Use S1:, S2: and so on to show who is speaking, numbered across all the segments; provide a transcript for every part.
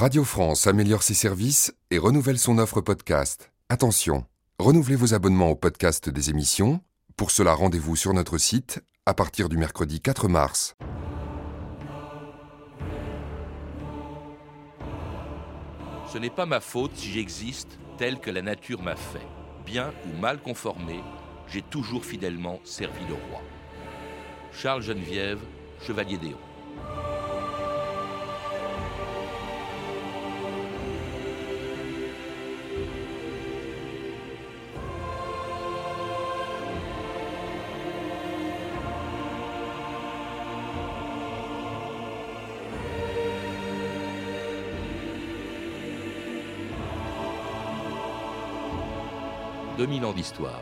S1: Radio France améliore ses services et renouvelle son offre podcast. Attention, renouvelez vos abonnements au podcast des émissions. Pour cela, rendez-vous sur notre site à partir du mercredi 4 mars.
S2: Ce n'est pas ma faute si j'existe tel que la nature m'a fait. Bien ou mal conformé, j'ai toujours fidèlement servi le roi. Charles Geneviève, Chevalier d'Éon. « 2000 ans d'histoire.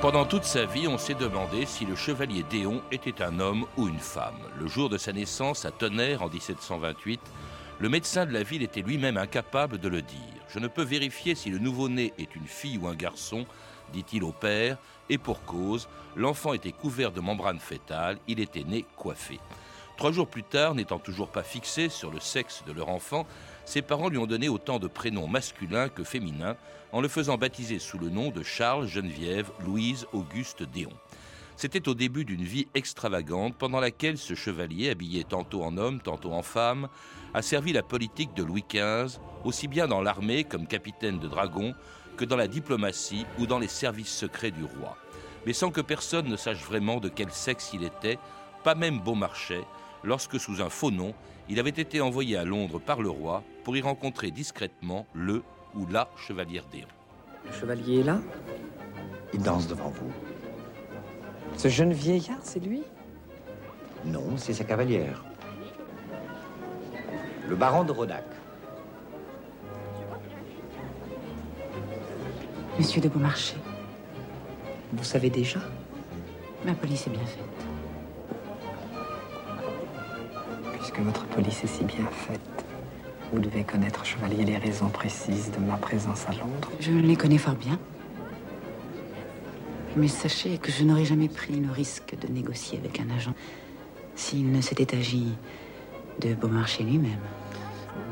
S2: Pendant toute sa vie, on s'est demandé si le chevalier Déon était un homme ou une femme. Le jour de sa naissance à Tonnerre en 1728, le médecin de la ville était lui-même incapable de le dire. Je ne peux vérifier si le nouveau-né est une fille ou un garçon, dit-il au père, et pour cause, l'enfant était couvert de membrane fétale, il était né coiffé. Trois jours plus tard, n'étant toujours pas fixés sur le sexe de leur enfant, ses parents lui ont donné autant de prénoms masculins que féminins, en le faisant baptiser sous le nom de Charles Geneviève Louise Auguste Déon. C'était au début d'une vie extravagante pendant laquelle ce chevalier, habillé tantôt en homme, tantôt en femme, a servi la politique de Louis XV, aussi bien dans l'armée comme capitaine de dragon que dans la diplomatie ou dans les services secrets du roi. Mais sans que personne ne sache vraiment de quel sexe il était, pas même Beaumarchais, lorsque sous un faux nom, il avait été envoyé à Londres par le roi pour y rencontrer discrètement le ou la chevalière Déon.
S3: Le chevalier est là
S4: Il danse devant vous.
S3: Ce jeune vieillard, c'est lui?
S4: Non, c'est sa cavalière. Le baron de Rodac.
S5: Monsieur de Beaumarchais,
S3: Vous savez déjà?
S5: Ma police est bien faite.
S3: Puisque votre police est si bien faite, vous devez connaître, chevalier, les raisons précises de ma présence à Londres.
S5: Je les connais fort bien. Mais sachez que je n'aurais jamais pris le risque de négocier avec un agent s'il ne s'était agi de Beaumarchais lui-même.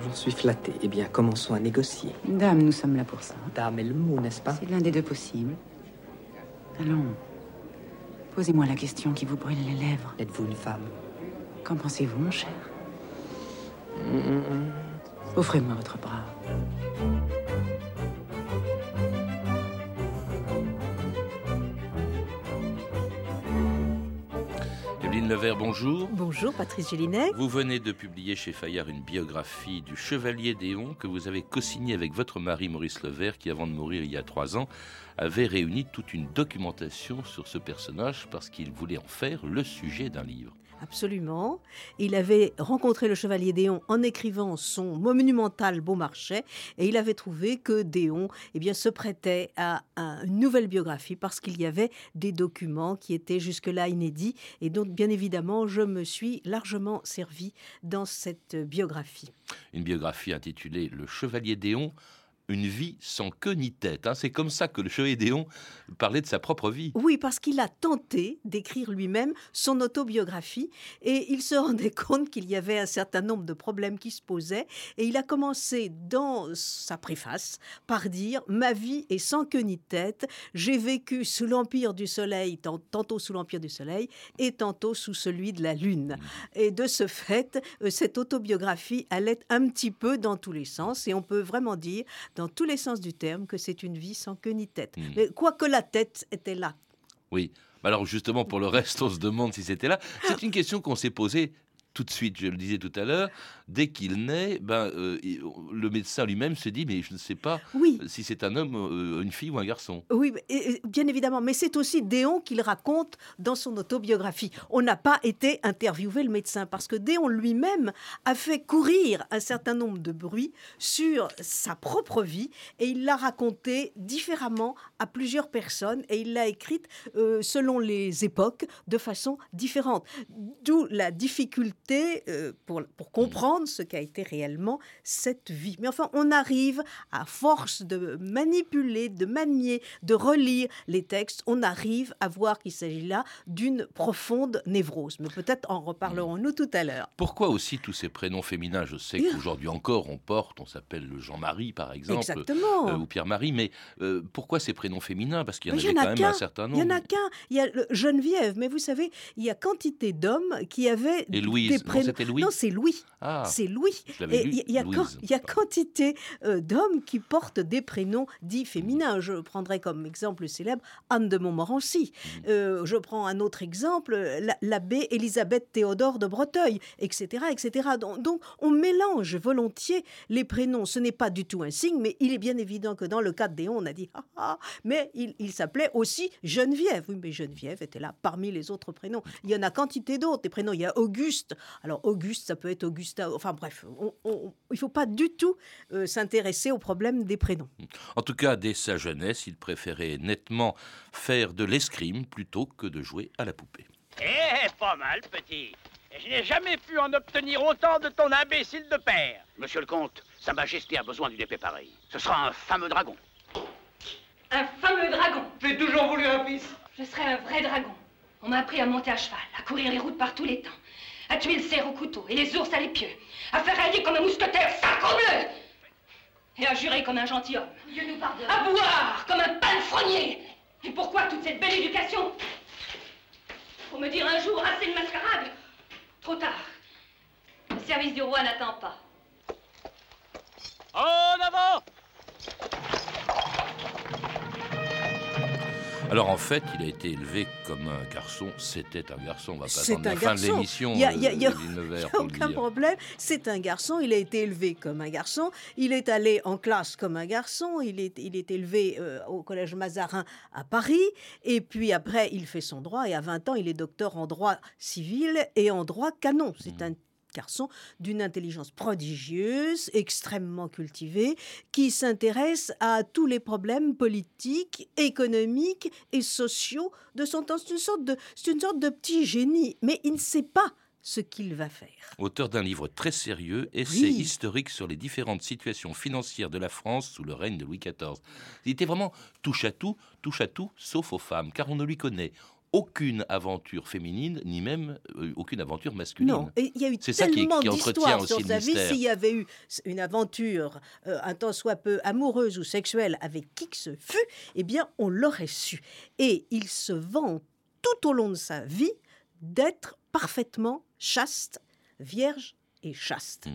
S3: J'en suis flatté. Eh bien, commençons à négocier.
S5: Dame, nous sommes là pour ça.
S3: Dame est le mot, n'est-ce pas?
S5: C'est l'un des deux possibles. Allons. Posez-moi la question qui vous brûle les lèvres.
S3: Êtes-vous une femme?
S5: Qu'en pensez-vous, mon cher Offrez-moi votre bras.
S2: Evelyne Levert, bonjour.
S6: Bonjour Patrice Gélinet.
S2: Vous venez de publier chez Fayard une biographie du chevalier Déon que vous avez co-signée avec votre mari Maurice Levert qui, avant de mourir il y a trois ans, avait réuni toute une documentation sur ce personnage parce qu'il voulait en faire le sujet d'un livre.
S6: Absolument. Il avait rencontré le chevalier Déon en écrivant son monumental Beaumarchais et il avait trouvé que Déon eh bien, se prêtait à, à une nouvelle biographie parce qu'il y avait des documents qui étaient jusque-là inédits et donc bien évidemment je me suis largement servi dans cette biographie.
S2: Une biographie intitulée Le chevalier Déon, une vie sans queue ni tête. hein. C'est comme ça que le chevalier Déon parlait de sa propre vie.
S6: Oui, parce qu'il a tenté d'écrire lui-même son autobiographie et il se rendait compte qu'il y avait un certain nombre de problèmes qui se posaient et il a commencé dans sa préface par dire Ma vie est sans queue ni tête, j'ai vécu sous l'empire du soleil, tant- tantôt sous l'empire du soleil et tantôt sous celui de la lune. Et de ce fait, euh, cette autobiographie allait un petit peu dans tous les sens et on peut vraiment dire dans tous les sens du terme que c'est une vie sans queue ni tête.
S2: Mm.
S6: Mais quoique la tête était là.
S2: Oui. Alors justement, pour le reste, on se demande si c'était là. C'est une question qu'on s'est posée tout de suite, je le disais tout à l'heure, dès qu'il naît, ben, euh, le médecin lui-même se dit, mais je ne sais pas
S6: Oui,
S2: si c'est un homme, euh, une fille ou un garçon.
S6: oui, et- bien évidemment. Mais c'est aussi Déon qu'il raconte dans son autobiographie. On n'a pas été interviewé le médecin parce que Déon lui-même a fait courir un certain nombre de bruits sur sa propre vie et il l'a raconté différemment à plusieurs personnes et il l'a écrite euh, selon les époques de façon différente. D'où la difficulté euh, pour, pour comprendre ce qu'a été réellement cette vie. Mais enfin, on arrive, à force de manipuler, de manier, de relire les textes, on arrive à voir qu'il s'agit là d'une profonde névrose. Mais peut-être en reparlerons-nous tout à l'heure.
S2: Pourquoi aussi tous ces prénoms féminins? Je sais qu'aujourd'hui encore, on porte, on s'appelle le Jean-Marie, par exemple,
S6: Exactement.
S2: euh, ou Pierre-Marie, mais euh, pourquoi ces prénoms féminins? Parce qu'il y en avait quand même un certain nombre.
S6: Il y en a qu'un. Il y a le Geneviève, mais vous savez, il y a quantité d'hommes qui avaient
S2: Et Louise,
S6: des
S2: non,
S6: prénoms.
S2: c'était Louis
S6: Non, c'est Louis.
S2: Ah,
S6: C'est Louis. il y, a y quantité euh, d'hommes qui portent des prénoms dits féminins. Je prendrai comme exemple le célèbre Anne de Montmorency.
S2: Mhm.
S6: Euh, je prends un autre exemple, la- l'abbé Élisabeth Théodore de Breteuil, etc. etc. Donc, donc, on mélange volontiers les prénoms. Ce n'est pas du tout un signe, mais il est bien évident que dans le cas de Déon, on a dit ah, ah, mais il, il s'appelait aussi Geneviève. Oui, mais Geneviève était là parmi les autres prénoms. Il y en a quantité d'autres, des prénoms. Il y a Auguste. Alors, Auguste, ça peut être Augustin. Enfin, bref, on- on- il ne faut pas du tout euh, s'intéresser au problème des prénoms.
S2: En tout cas, dès sa jeunesse, il préférait nettement faire de l'escrime plutôt que de jouer à la poupée.
S7: Eh, pas mal, petit. Et je n'ai jamais pu en obtenir autant de ton imbécile de père.
S8: Monsieur le comte, Sa Majesté a besoin d'une épée pareille. Ce sera un fameux dragon.
S9: Un fameux dragon.
S7: J'ai toujours voulu un fils.
S9: Je serai un vrai dragon. On m'a appris à monter à cheval, à courir les routes par tous les temps, à tuer le cerf au couteau et les ours à l'épieu, à faire railler comme un mousquetaire, sacre-bleu Et à jurer comme un gentilhomme.
S10: Dieu nous pardonne.
S9: À boire comme un palefrenier Et pourquoi toute cette belle éducation? Pour me dire un jour assez de mascarade Trop tard. Le service du roi n'attend pas.
S7: En avant
S2: Alors en fait, il a été élevé comme un garçon. C'était un garçon. On va pas attendre la fin de l'émission.
S6: Il y a- y a- il y a-
S2: euh,
S6: n'y a aucun problème. C'est un garçon. Il a été élevé comme un garçon. Il est allé en classe comme un garçon. Il est, il est élevé euh, au collège Mazarin à Paris. Et puis après, il fait son droit. Et à 20 ans, il est docteur en droit civil et en droit canon. C'est un garçon d'une intelligence prodigieuse, extrêmement cultivé, qui s'intéresse à tous les problèmes politiques, économiques et sociaux de son temps. C'est une sorte de, c'est une sorte de petit génie, mais il ne sait pas ce qu'il va faire.
S2: Auteur d'un livre très sérieux, essai
S6: Oui.
S2: historique sur les différentes situations financières de la France sous le règne de Louis XIV. Il était vraiment touche à tout, touche à tout, sauf aux femmes, car on ne lui connaît aucune aventure féminine, ni même euh, aucune aventure masculine.
S6: Non, et il y a eu tellement d'histoires sur sa vie. S'il y avait eu une aventure euh, un tant soit peu amoureuse ou sexuelle avec qui que ce fût, eh bien, on l'aurait su. Et il se vend tout au long de sa vie d'être parfaitement chaste, vierge et chaste.
S2: Mm.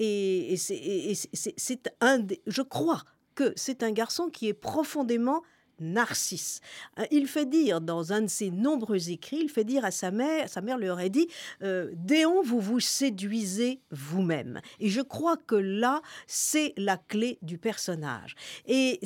S6: Et, et c'est- un des, je crois que c'est un garçon qui est profondément narcisse. Euh, Il fait dire dans un de ses nombreux écrits, il fait dire à sa mère, sa mère lui aurait dit, euh, Déon, vous vous séduisez vous-même. Et je crois que là, c'est la clé du personnage. Et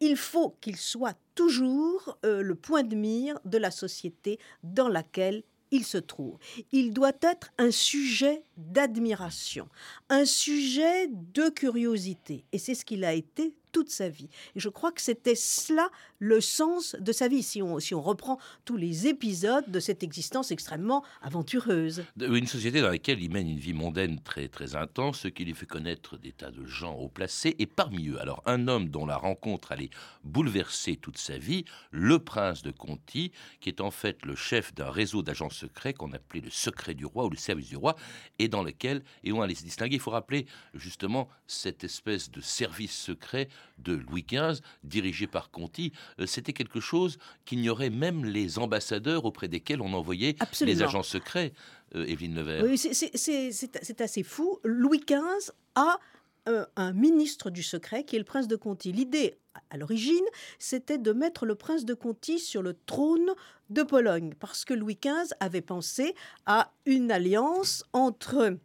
S6: il faut qu'il soit toujours euh, le point de mire de la société dans laquelle il se trouve. Il doit être un sujet d'admiration, un sujet de curiosité. Et c'est ce qu'il a été toute sa vie. Et je crois que c'était cela le sens de sa vie, si on, si on reprend tous les épisodes de cette existence extrêmement aventureuse.
S2: De- Une société dans laquelle il mène une vie mondaine très très intense, ce qui lui fait connaître des tas de gens haut placés, et parmi eux, alors un homme dont la rencontre allait bouleverser toute sa vie, le prince de Conti, qui est en fait le chef d'un réseau d'agents secrets qu'on appelait le secret du roi ou le service du roi, et dans lequel, et on allait se distinguer, il faut rappeler justement cette espèce de service secret de Louis XV, dirigé par Conti, Euh, c'était quelque chose qu'ignoraient même les ambassadeurs auprès desquels on envoyait
S6: Absolument.
S2: les agents secrets, euh, Evelyne Nevers.
S6: Oui, c'est- assez fou. Louis XV a euh, un ministre du secret qui est le prince de Conti. L'idée, à l'origine, c'était de mettre le prince de Conti sur le trône de Pologne, parce que Louis XV avait pensé à une alliance entre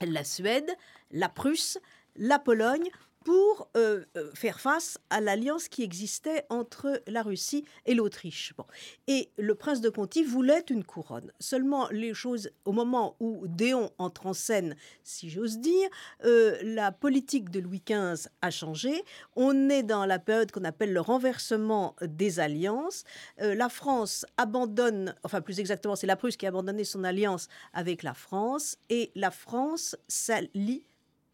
S6: la Suède, la Prusse, la Pologne, pour euh, euh, faire face à l'alliance qui existait entre la Russie et l'Autriche. Bon. Et le prince de Conti voulait une couronne. Seulement, les choses, au moment où Déon entre en scène, si j'ose dire, euh, la politique de Louis XV a changé. On est dans la période qu'on appelle le renversement des alliances. la France abandonne, enfin plus exactement, c'est la Prusse qui a abandonné son alliance avec la France, et la France s'allie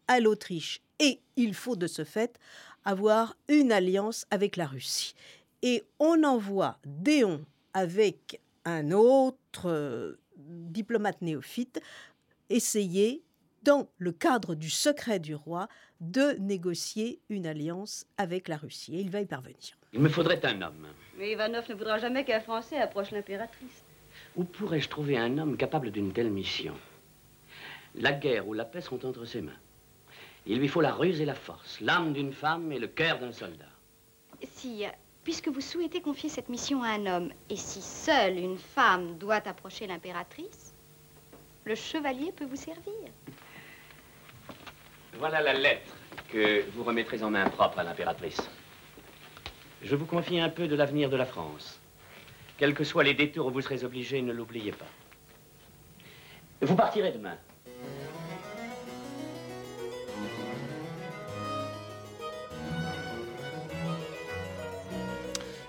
S6: à l'Autriche. Et il faut de ce fait avoir une alliance avec la Russie. Et on envoie Déon avec un autre euh, diplomate néophyte essayer, dans le cadre du secret du roi, de négocier une alliance avec la Russie. Et il va y parvenir.
S8: Il me faudrait un homme.
S10: Mais Ivanov ne voudra jamais qu'un Français approche l'impératrice.
S8: Où pourrais-je trouver un homme capable d'une telle mission? La guerre ou la paix sont entre ses mains. Il lui faut la ruse et la force, l'âme d'une femme et le cœur d'un soldat.
S10: Si, puisque vous souhaitez confier cette mission à un homme, et si seule une femme doit approcher l'impératrice, le chevalier peut vous servir.
S8: Voilà la lettre que vous remettrez en main propre à l'impératrice. Je vous confie un peu de l'avenir de la France. Quels que soient les détours où vous serez obligé, ne l'oubliez pas. Vous partirez demain.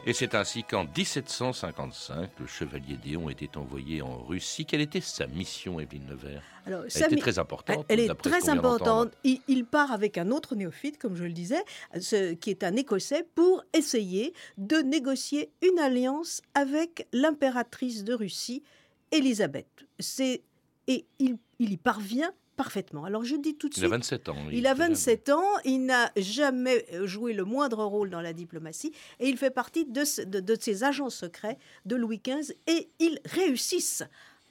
S2: Et c'est ainsi qu'en 1755, le chevalier Déon était envoyé en Russie. Quelle était sa mission, Evelyne Nevers?
S6: Alors,
S2: Elle était très importante.
S6: Elle est très importante. Il, il part avec un autre néophyte, comme je le disais, ce, qui est un Écossais, pour essayer de négocier une alliance avec l'impératrice de Russie, Élisabeth. C'est et il, il y parvient parfaitement. Alors je dis tout de
S2: Il a
S6: suite.
S2: 27 ans.
S6: Il a
S2: était jeune.
S6: 27 ans, il n'a jamais joué le moindre rôle dans la diplomatie et il fait partie de, ce- de- de ces agents secrets de Louis XV et ils réussissent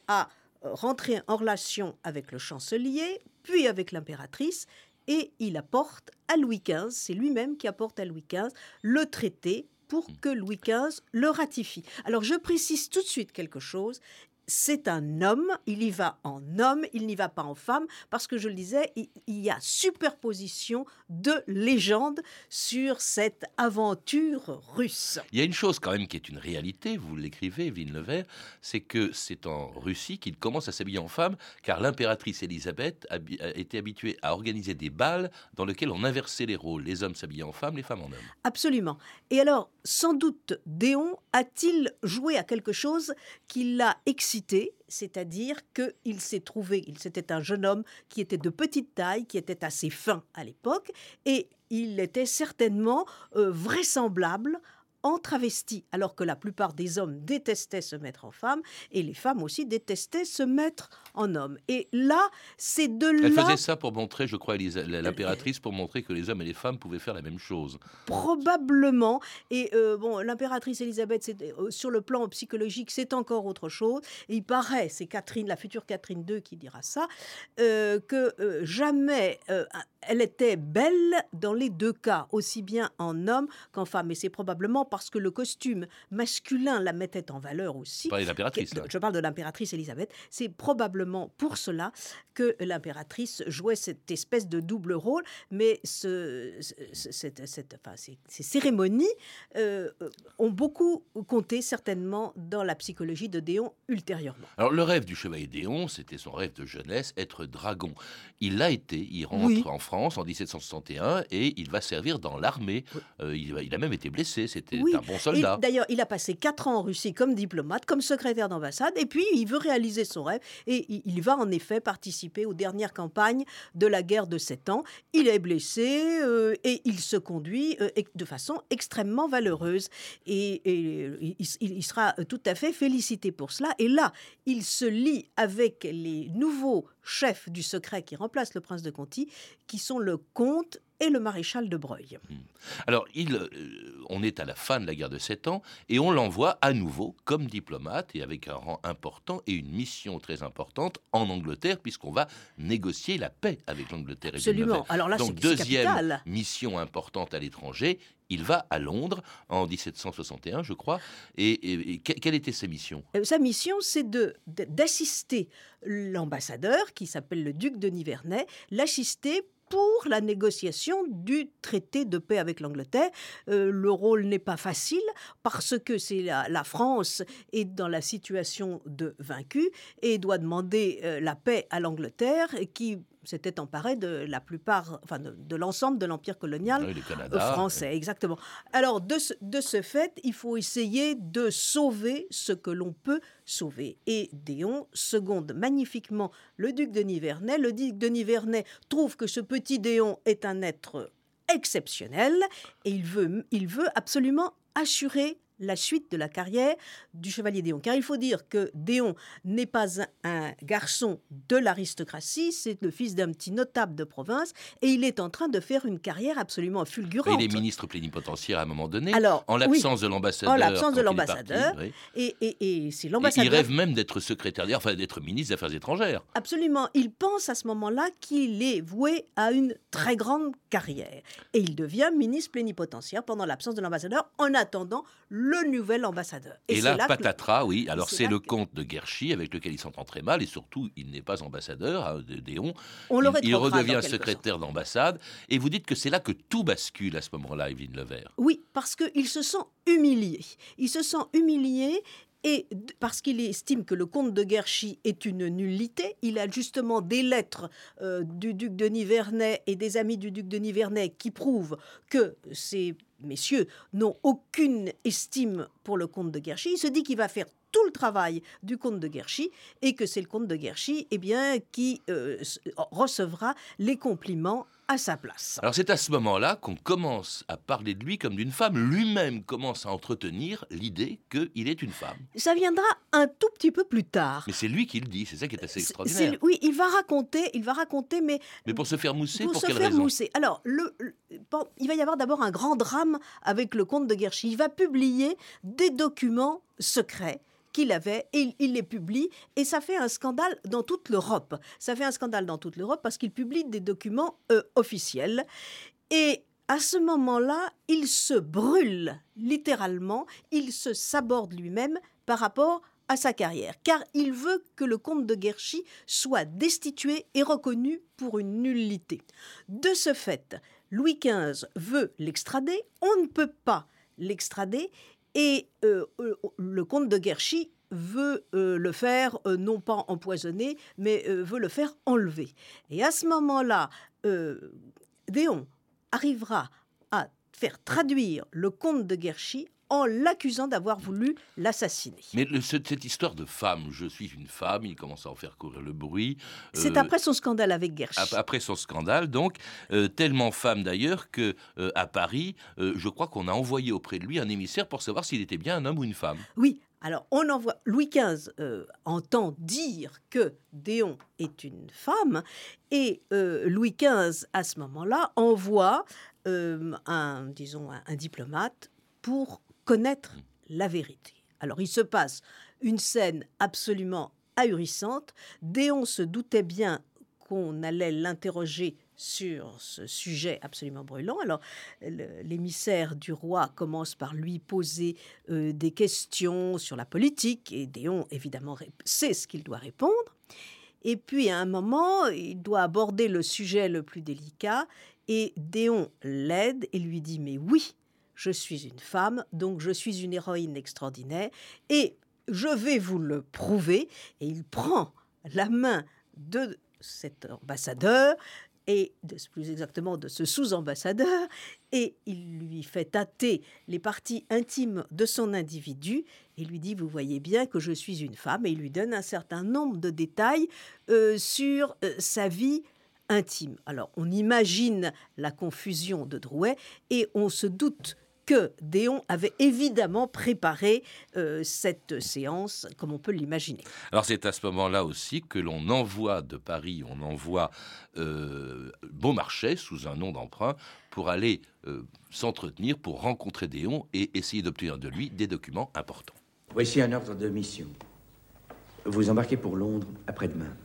S6: à euh, rentrer en relation avec le chancelier, puis avec l'impératrice et il apporte à Louis XV, c'est lui-même qui apporte à Louis XV le traité pour que Louis XV le ratifie. Alors je précise tout de suite quelque chose. C'est un homme, il y va en homme, il n'y va pas en femme, parce que je le disais, il, y a superposition de légendes sur cette aventure russe.
S2: Il y a une chose quand même qui est une réalité, vous l'écrivez, Nevers, c'est que c'est en Russie qu'il commence à s'habiller en femme, car l'impératrice Élisabeth était habituée à organiser des bals dans lesquels on inversait les rôles. Les hommes s'habillaient en femmes, les femmes en hommes.
S6: Absolument. Et alors, sans doute, Déon a-t-il joué à quelque chose qui l'a excité, c'est-à-dire qu'il s'est trouvé, c'était un jeune homme qui était de petite taille, qui était assez fin à l'époque, et il était certainement euh, vraisemblable en travesti, alors que la plupart des hommes détestaient se mettre en femme, et les femmes aussi détestaient se mettre en homme. Et là, c'est de
S2: Elle
S6: là...
S2: faisait ça pour montrer, je crois, l'impératrice, pour montrer que les hommes et les femmes pouvaient faire la même chose.
S6: Probablement. Et euh, bon, l'impératrice Elisabeth, c'est- euh, sur le plan psychologique, c'est encore autre chose. Et il paraît, c'est Catherine, la future Catherine II qui dira ça, euh, que euh, jamais elle était belle dans les deux cas, aussi bien en homme qu'en femme. Et c'est probablement parce que le costume masculin la mettait en valeur aussi.
S2: L'impératrice.
S6: Je parle de l'impératrice Elisabeth. C'est probablement pour cela que l'impératrice jouait cette espèce de double rôle. Mais ce, ce- cette- cette- enfin, ces, ces cérémonies euh, ont beaucoup compté certainement dans la psychologie de Déon ultérieurement.
S2: Alors, le rêve du chevalier Déon, c'était son rêve de jeunesse, être dragon. Il l'a été, il rentre
S6: Oui.
S2: en France en 1761 et il va servir dans l'armée. Euh, il, il a même été blessé, c'était
S6: Oui,
S2: un bon soldat.
S6: Et D'ailleurs, il a passé quatre ans en Russie comme diplomate, comme secrétaire d'ambassade, et puis il veut réaliser son rêve, et il- il va en effet participer aux dernières campagnes de la guerre de Sept Ans. Il est blessé euh, et il se conduit euh, de façon extrêmement valeureuse, et, et, euh, il sera tout à fait félicité pour cela. Et là, il se lie avec les nouveaux chefs du secret qui remplacent le prince de Conti, qui sont le comte et le maréchal de Broglie.
S2: Alors, il, euh, on est à la fin de la guerre de Sept Ans et on l'envoie à nouveau comme diplomate et avec un rang important et une mission très importante en Angleterre, puisqu'on va négocier la paix avec l'Angleterre. et
S6: Absolument. Alors là,
S2: Donc, deuxième
S6: capital.
S2: mission importante à l'étranger. Il va à Londres en 1761, je crois. Et, et- et que- quelle était sa mission?
S6: Euh, Sa mission, c'est de- de- d'assister l'ambassadeur, qui s'appelle le duc de Nivernais, l'assister pour la négociation du traité de paix avec l'Angleterre. Euh, le rôle n'est pas facile parce que c'est la, France est dans la situation de vaincu et doit demander euh, la paix à l'Angleterre qui s'était emparé de la plupart, enfin de, l'ensemble de l'empire colonial
S2: oui,
S6: français, exactement. Alors de ce, de ce fait, il faut essayer de sauver ce que l'on peut sauver. Et Déon seconde magnifiquement le duc de Nivernais. Le duc de Nivernais trouve que ce petit Déon est un être exceptionnel et il veut, il veut absolument assurer la suite de la carrière du chevalier Déon. Car il faut dire que Déon n'est pas un, garçon de l'aristocratie, c'est le fils d'un petit notable de province, et il est en train de faire une carrière absolument fulgurante.
S2: il est ministre plénipotentiaire à un moment donné, Alors, en l'absence de l'ambassadeur.
S6: En l'absence de l'ambassadeur. Et, et, et c'est l'ambassadeur.
S2: Il rêve même d'être secrétaire, enfin d'être ministre des Affaires étrangères.
S6: Absolument. Il pense à ce moment-là qu'il est voué à une très grande carrière. Et il devient ministre plénipotentiaire pendant l'absence de l'ambassadeur, en attendant le le nouvel ambassadeur.
S2: Et, là, patatras, oui. Alors c'est le comte de Guerchy avec lequel il s'entend très mal et surtout il n'est pas ambassadeur à Déon.
S6: On
S2: il, il redevient secrétaire d'ambassade et vous dites que c'est là que tout bascule à ce moment-là, Evelyne Levert.
S6: Oui, parce qu'il se sent humilié. Il se sent humilié et parce qu'il estime que le comte de Guerchy est une nullité, il a justement des lettres euh, du duc de Nivernais et des amis du duc de Nivernais qui prouvent que ces messieurs n'ont aucune estime pour le comte de Guerchy. Il se dit qu'il va faire tout le travail du comte de Guerchy et que c'est le comte de Guerchy eh bien, qui euh, recevra les compliments à sa place.
S2: Alors c'est à ce moment-là qu'on commence à parler de lui comme d'une femme. Lui-même commence à entretenir l'idée qu'il est une femme.
S6: Ça viendra un tout petit peu plus tard.
S2: Mais c'est lui qui le dit, c'est ça qui est assez extraordinaire.
S6: oui, il va raconter, il va raconter, mais...
S2: Mais pour se faire mousser,
S6: pour,
S2: pour
S6: se
S2: quelle
S6: faire
S2: raison?
S6: mousser. Alors, le, il va y avoir d'abord un grand drame avec le comte de Guerchy. Il va publier des documents secrets qu'il avait et il, les publie. Et ça fait un scandale dans toute l'Europe. Ça fait un scandale dans toute l'Europe parce qu'il publie des documents euh, officiels. Et à ce moment-là, il se brûle littéralement, il se saborde lui-même par rapport à sa carrière, car il veut que le comte de Guerchy soit destitué et reconnu pour une nullité. De ce fait, Louis XV veut l'extrader, on ne peut pas l'extrader, et euh, euh, le comte de Guerchy veut euh, le faire non pas empoisonner, mais veut le faire enlever. Et à ce moment-là, Déon arrivera à faire traduire le comte de Guerchy en l'accusant d'avoir voulu l'assassiner.
S2: Mais cette histoire de femme, je suis une femme, il commence à en faire courir le bruit.
S6: C'est après son scandale avec Guerchy.
S2: Après son scandale, donc, tellement femme d'ailleurs que à Paris, je crois qu'on a envoyé auprès de lui un émissaire pour savoir s'il était bien un homme ou une femme.
S6: Oui, alors, on envoie. Louis XV entend dire que Déon est une femme, et Louis XV, à ce moment-là, envoie un, disons, un, diplomate pour connaître la vérité. Alors il se passe une scène absolument ahurissante. Déon se doutait bien qu'on allait l'interroger sur ce sujet absolument brûlant. Alors, l'émissaire du roi commence par lui poser euh, des questions sur la politique, et Déon, évidemment, sait ce qu'il doit répondre. Et puis, à un moment, il doit aborder le sujet le plus délicat, et Déon l'aide et lui dit, mais oui, je suis une femme, donc je suis une héroïne extraordinaire, et je vais vous le prouver. Et il prend la main de cet ambassadeur, et de, plus exactement de ce sous-ambassadeur, et il lui fait tâter les parties intimes de son individu, et lui dit, vous voyez bien que je suis une femme, et il lui donne un certain nombre de détails euh, sur euh, sa vie intime. Alors on imagine la confusion de Drouet, et on se doute que Déon avait évidemment préparé euh, cette séance, comme on peut l'imaginer.
S2: Alors c'est à ce moment-là aussi que l'on envoie de Paris, on envoie euh, Beaumarchais sous un nom d'emprunt pour aller euh, s'entretenir, pour rencontrer Déon et essayer d'obtenir de lui des documents importants.
S4: Voici un ordre de mission. Vous embarquez pour Londres après-demain.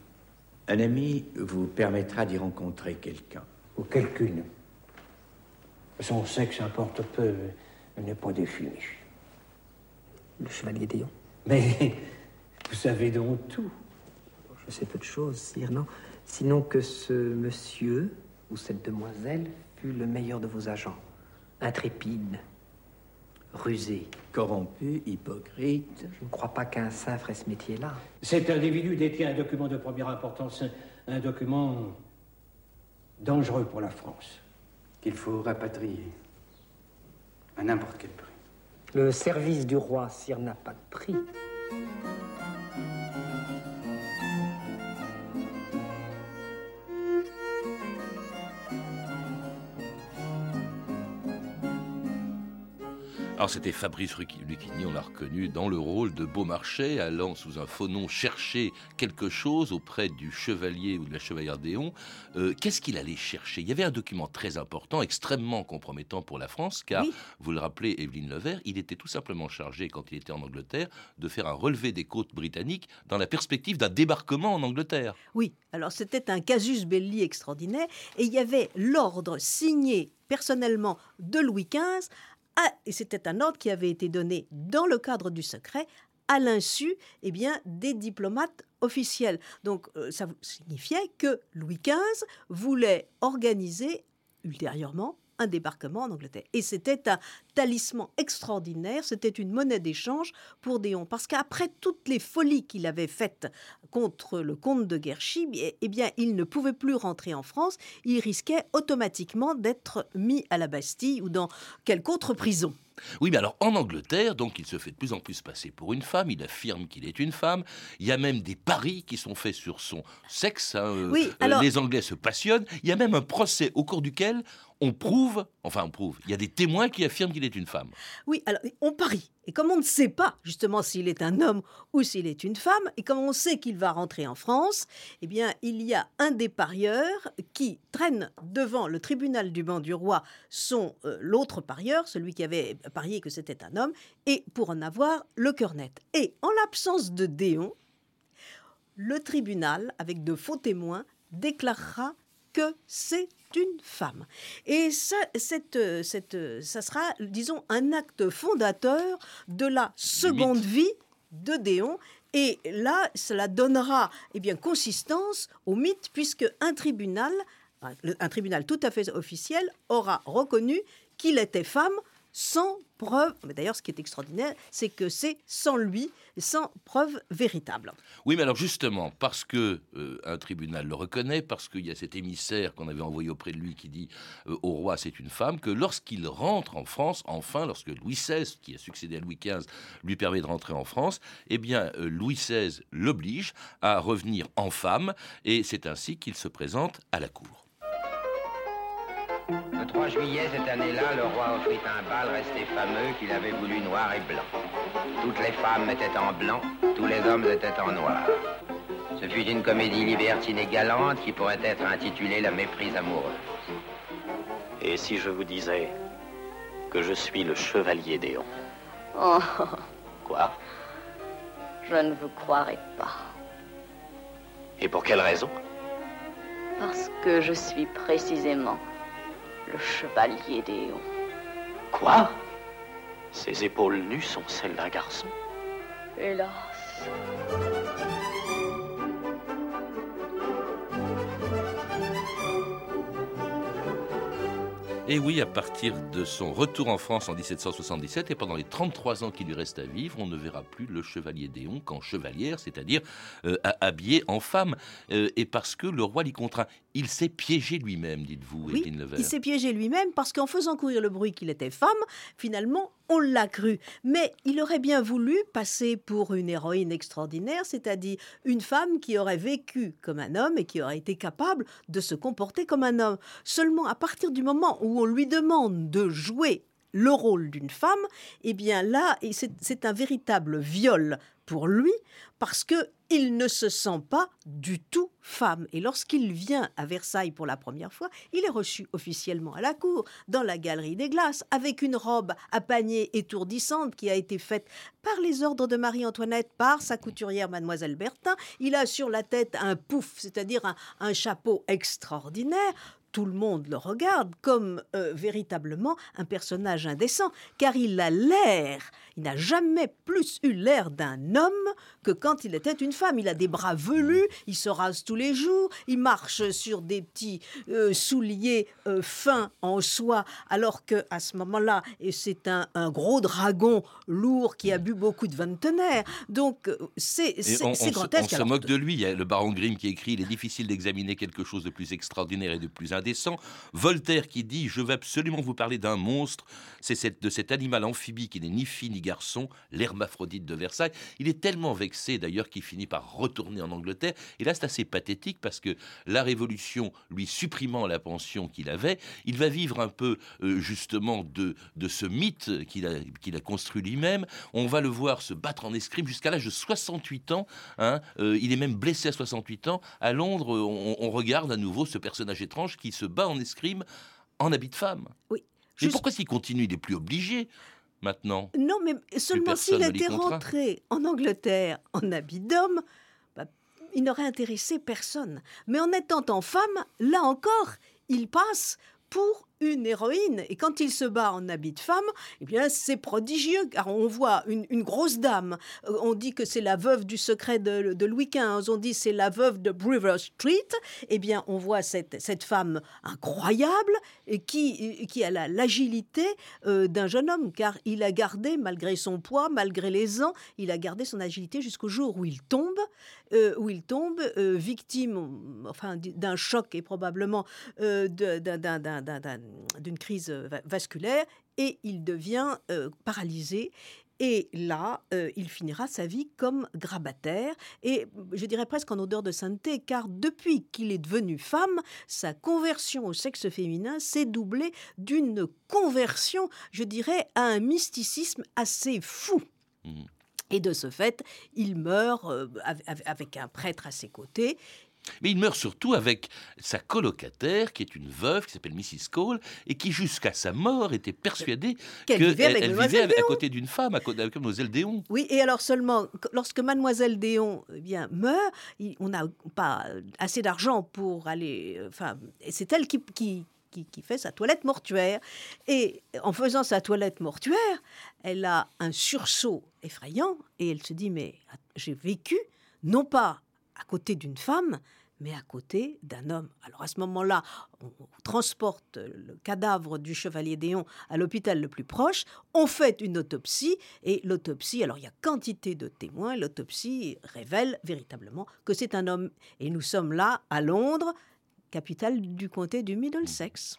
S4: Un ami vous permettra d'y rencontrer quelqu'un.
S11: Ou quelqu'une. Son sexe importe peu, il n'est pas défini.
S3: Le chevalier Déon
S11: Mais vous savez donc tout.
S3: Je sais peu de choses, sire, non Sinon que ce monsieur où cette demoiselle fut le meilleur de vos agents. Intrépide, rusé.
S4: Corrompu, hypocrite.
S3: Je ne crois pas qu'un saint ferait ce métier-là.
S11: Cet individu détient un document de première importance, un document dangereux pour la France.
S12: Qu'il faut rapatrier à n'importe quel prix.
S3: Le service du roi, s'il n'a pas de prix.
S2: Alors c'était Fabrice Lucchini, on l'a reconnu, dans le rôle de Beaumarchais, allant sous un faux nom chercher quelque chose auprès du chevalier ou de la chevalière Déon. Euh, Qu'est-ce qu'il allait chercher? Il y avait un document très important, extrêmement compromettant pour la France, car,
S6: Oui.
S2: vous le rappelez, Evelyne Levert, il était tout simplement chargé, quand il était en Angleterre, de faire un relevé des côtes britanniques dans la perspective d'un débarquement en Angleterre.
S6: Oui, alors c'était un casus belli extraordinaire et il y avait l'ordre signé personnellement de Louis XV, à- et c'était un ordre qui avait été donné dans le cadre du secret à l'insu eh bien, des diplomates officiels. Donc euh, ça signifiait que Louis XV voulait organiser ultérieurement un débarquement en Angleterre. Et c'était un talisman extraordinaire, c'était une monnaie d'échange pour Déon. Parce qu'après toutes les folies qu'il avait faites contre le comte de Guerchy, eh eh bien, il ne pouvait plus rentrer en France, il risquait automatiquement d'être mis à la Bastille ou dans quelque autre prison.
S2: Oui, mais alors en Angleterre, donc il se fait de plus en plus passer pour une femme, il affirme qu'il est une femme, il y a même des paris qui sont faits sur son sexe, hein, euh,
S6: Oui,
S2: euh,
S6: alors-
S2: les Anglais se passionnent, il y a même un procès au cours duquel on prouve, enfin on prouve, il y a des témoins qui affirment qu'il est une femme.
S6: Oui, alors on parie. Et comme on ne sait pas justement s'il est un homme ou s'il est une femme, et comme on sait qu'il va rentrer en France, eh bien, il y a un des parieurs qui traîne devant le tribunal du banc du roi son euh, l'autre parieur, celui qui avait parié que c'était un homme, et pour en avoir le cœur net. Et en l'absence de Déon, le tribunal, avec de faux témoins, déclarera que c'est une femme. Et ça, cette, cette, ça sera, disons, un acte fondateur de la seconde vie de Déon. Et là, cela donnera eh bien, consistance au mythe, puisque un tribunal, un un tribunal tout à fait officiel, aura reconnu qu'il était femme sans preuve. Mais D'ailleurs, ce qui est extraordinaire, c'est que c'est sans lui, sans preuve véritable.
S2: Oui, mais alors justement, parce que euh, un tribunal le reconnaît, parce qu'il y a cet émissaire qu'on avait envoyé auprès de lui qui dit euh, au roi c'est une femme, que lorsqu'il rentre en France, enfin, lorsque Louis XVI, qui a succédé à Louis XV, lui permet de rentrer en France, eh bien, euh, Louis XVI l'oblige à revenir en femme, et c'est ainsi qu'il se présente à la cour.
S13: Le 3 juillet cette année-là, le roi offrit un bal resté fameux qu'il avait voulu noir et blanc. Toutes les femmes étaient en blanc, tous les hommes étaient en noir. Ce fut une comédie libertine et galante qui pourrait être intitulée La méprise amoureuse.
S8: Et si je vous disais que je suis le chevalier Déon
S14: Oh,
S8: Quoi?
S14: Je ne vous croirais pas.
S8: Et pour quelle raison?
S14: Parce que je suis précisément le chevalier Déon.
S8: Quoi? Ses épaules nues sont celles d'un garçon?
S14: Hélas.
S2: Et oui, à partir de son retour en France en 1777 et pendant les 33 ans qui lui restent à vivre, on ne verra plus le chevalier Déon qu'en chevalière, c'est-à-dire euh, ha- habillé en femme. Euh, et parce que le roi l'y contraint. Il s'est piégé lui-même, dites-vous,
S6: Oui,
S2: Levert.
S6: il s'est piégé lui-même parce qu'en faisant courir le bruit qu'il était femme, finalement, on l'a cru. Mais il aurait bien voulu passer pour une héroïne extraordinaire, c'est-à-dire une femme qui aurait vécu comme un homme et qui aurait été capable de se comporter comme un homme. Seulement, à partir du moment où on lui demande de jouer le rôle d'une femme, eh bien là, c'est un véritable viol pour lui parce que il ne se sent pas du tout femme. Et lorsqu'il vient à Versailles pour la première fois, il est reçu officiellement à la cour, dans la galerie des glaces, avec une robe à panier étourdissante qui a été faite par les ordres de Marie-Antoinette, par sa couturière Mademoiselle Bertin. Il a sur la tête un pouf, c'est-à-dire un chapeau extraordinaire. Tout le monde le regarde comme euh, véritablement un personnage indécent, car il a l'air, il n'a jamais plus eu l'air d'un homme que quand il était une femme. Il a des bras velus, il se rase tous les jours, il marche sur des petits euh, souliers euh, fins en soie, alors que à ce moment-là, et c'est un, un gros dragon lourd qui a bu beaucoup de Vantener. Donc c'est grotesque.
S2: on se moque de lui. Il y a le baron Grimm qui écrit Il est difficile d'examiner quelque chose de plus extraordinaire et de plus indécent. Voltaire qui dit Je veux absolument vous parler d'un monstre. C'est de cet animal amphibie qui n'est ni fille ni garçon, l'hermaphrodite de Versailles. Il est tellement vexé d'ailleurs qu'il finit par retourner en Angleterre. Et là, c'est assez pathétique parce que la Révolution, lui supprimant la pension qu'il avait, il va vivre un peu euh, justement de, de ce mythe qu'il a, qu'il a construit lui-même. On va le voir se battre en escrime jusqu'à l'âge de 68 ans. hein. Euh, il est même blessé à 68 ans. À Londres, on, on regarde à nouveau ce personnage étrange qui se bat en escrime en habit de femme.
S6: Oui.
S2: Mais
S6: Juste-
S2: pourquoi s'il continue Il est plus obligé maintenant?
S6: Non, mais seulement s'il était rentré en Angleterre en habit d'homme, bah, il n'aurait intéressé personne. Mais en étant en femme, là encore, il passe pour une héroïne. Et quand il se bat en habit de femme, eh bien, c'est prodigieux, car on voit une, grosse dame. Euh, On dit que c'est la veuve du secret de, Louis XV. On dit c'est la veuve de Brewer Street. Eh bien, on voit cette, cette femme incroyable et qui, qui a la- l'agilité euh, d'un jeune homme, car il a gardé, malgré son poids, malgré les ans, il a gardé son agilité jusqu'au jour où il tombe, euh, où il tombe euh, victime, enfin, d'un choc et probablement euh, d'un- d'un- d'une crise euh, va- vasculaire, et il devient euh, paralysé. Et là, euh, il finira sa vie comme grabataire, et je dirais presque en odeur de sainteté, car depuis qu'il est devenu femme, sa conversion au sexe féminin s'est doublée d'une conversion, je dirais, à un mysticisme assez fou. Et de ce fait, il meurt euh, av- av- avec un prêtre à ses côtés.
S2: Mais il meurt surtout avec sa colocataire, qui est une veuve, qui s'appelle Mrs. Cole, et qui jusqu'à sa mort était persuadée
S6: Qu'elle
S2: que
S6: vivait avec
S2: elle,
S6: Mademoiselle
S2: vivait à- côté d'une femme, à côté avec Mademoiselle Déon.
S6: Oui, et alors seulement, qu- lorsque mademoiselle Déon eh bien, meurt, on n'a pas assez d'argent pour aller... euh, Enfin, c'est elle qui, qui, qui, qui fait sa toilette mortuaire. Et en faisant sa toilette mortuaire, elle a un sursaut effrayant, et elle se dit, mais j'ai vécu, non pas à côté d'une femme, mais à côté d'un homme. Alors à ce moment-là, on transporte le cadavre du chevalier Déon à l'hôpital le plus proche, on fait une autopsie, et l'autopsie, alors il y a quantité de témoins, l'autopsie révèle véritablement que c'est un homme. Et nous sommes là, à Londres, capitale du comté du Middlesex.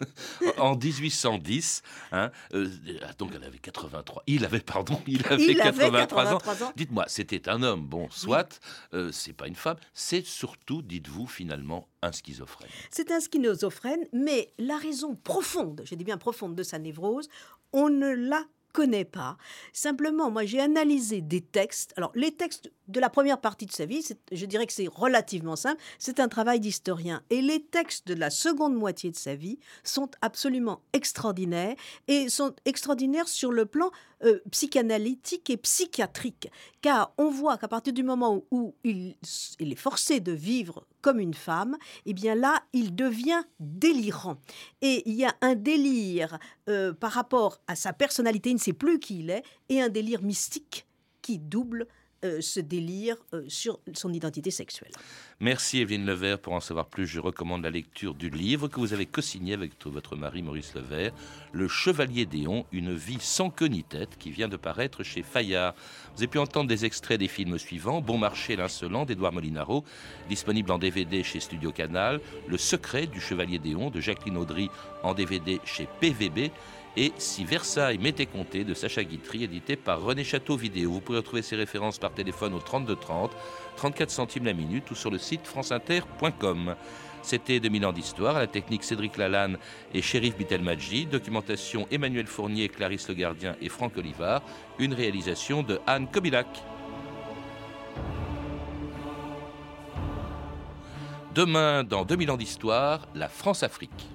S2: en 1810, hein, euh, ah, donc elle avait 83, il avait, pardon, il avait,
S6: Il avait
S2: 83,
S6: 83
S2: ans.
S6: ans.
S2: Dites-moi, c'était un homme, bon, soit, euh, c'est pas une femme, c'est surtout, dites-vous, finalement, un schizophrène.
S6: C'est un schizophrène, mais la raison profonde, je dis bien profonde, de sa névrose, on ne la connaît pas. Simplement, moi, j'ai analysé des textes. Alors, les textes de la première partie de sa vie, je dirais que c'est relativement simple. C'est un travail d'historien. Et les textes de la seconde moitié de sa vie sont absolument extraordinaires et sont extraordinaires sur le plan euh, psychanalytique et psychiatrique. Car on voit qu'à partir du moment où, il est forcé de vivre comme une femme, eh bien là, il devient délirant. Et il y a un délire euh, par rapport à sa personnalité, il ne sait plus qui il est, et un délire mystique qui double euh, ce délire euh, sur son identité sexuelle.
S2: Merci Evelyne Levert. Pour en savoir plus, je recommande la lecture du livre que vous avez co-signé avec votre mari Maurice Levert, Le Chevalier Déon, une vie sans queue ni tête, qui vient de paraître chez Fayard. Vous avez pu entendre des extraits des films suivants Bon marché, l'insolent d'Edouard Molinaro, disponible en DVD chez Studio Canal, Le Secret du Chevalier Déon de Jacqueline Audry en DVD chez PVB et Si Versailles m'était compté de Sacha Guitry, édité par René Château Vidéo. Vous pouvez retrouver ces références par téléphone au 32 30, 34 centimes la minute ou sur le site franceinter.com. C'était 2000 ans d'histoire, à la technique Cédric Lalanne et Shérif Bitelmadji, documentation Emmanuel Fournier, Clarisse Le Gardien et Franck Olivard, une réalisation de Anne Kobilac. Demain, dans 2000 ans d'histoire, la France-Afrique.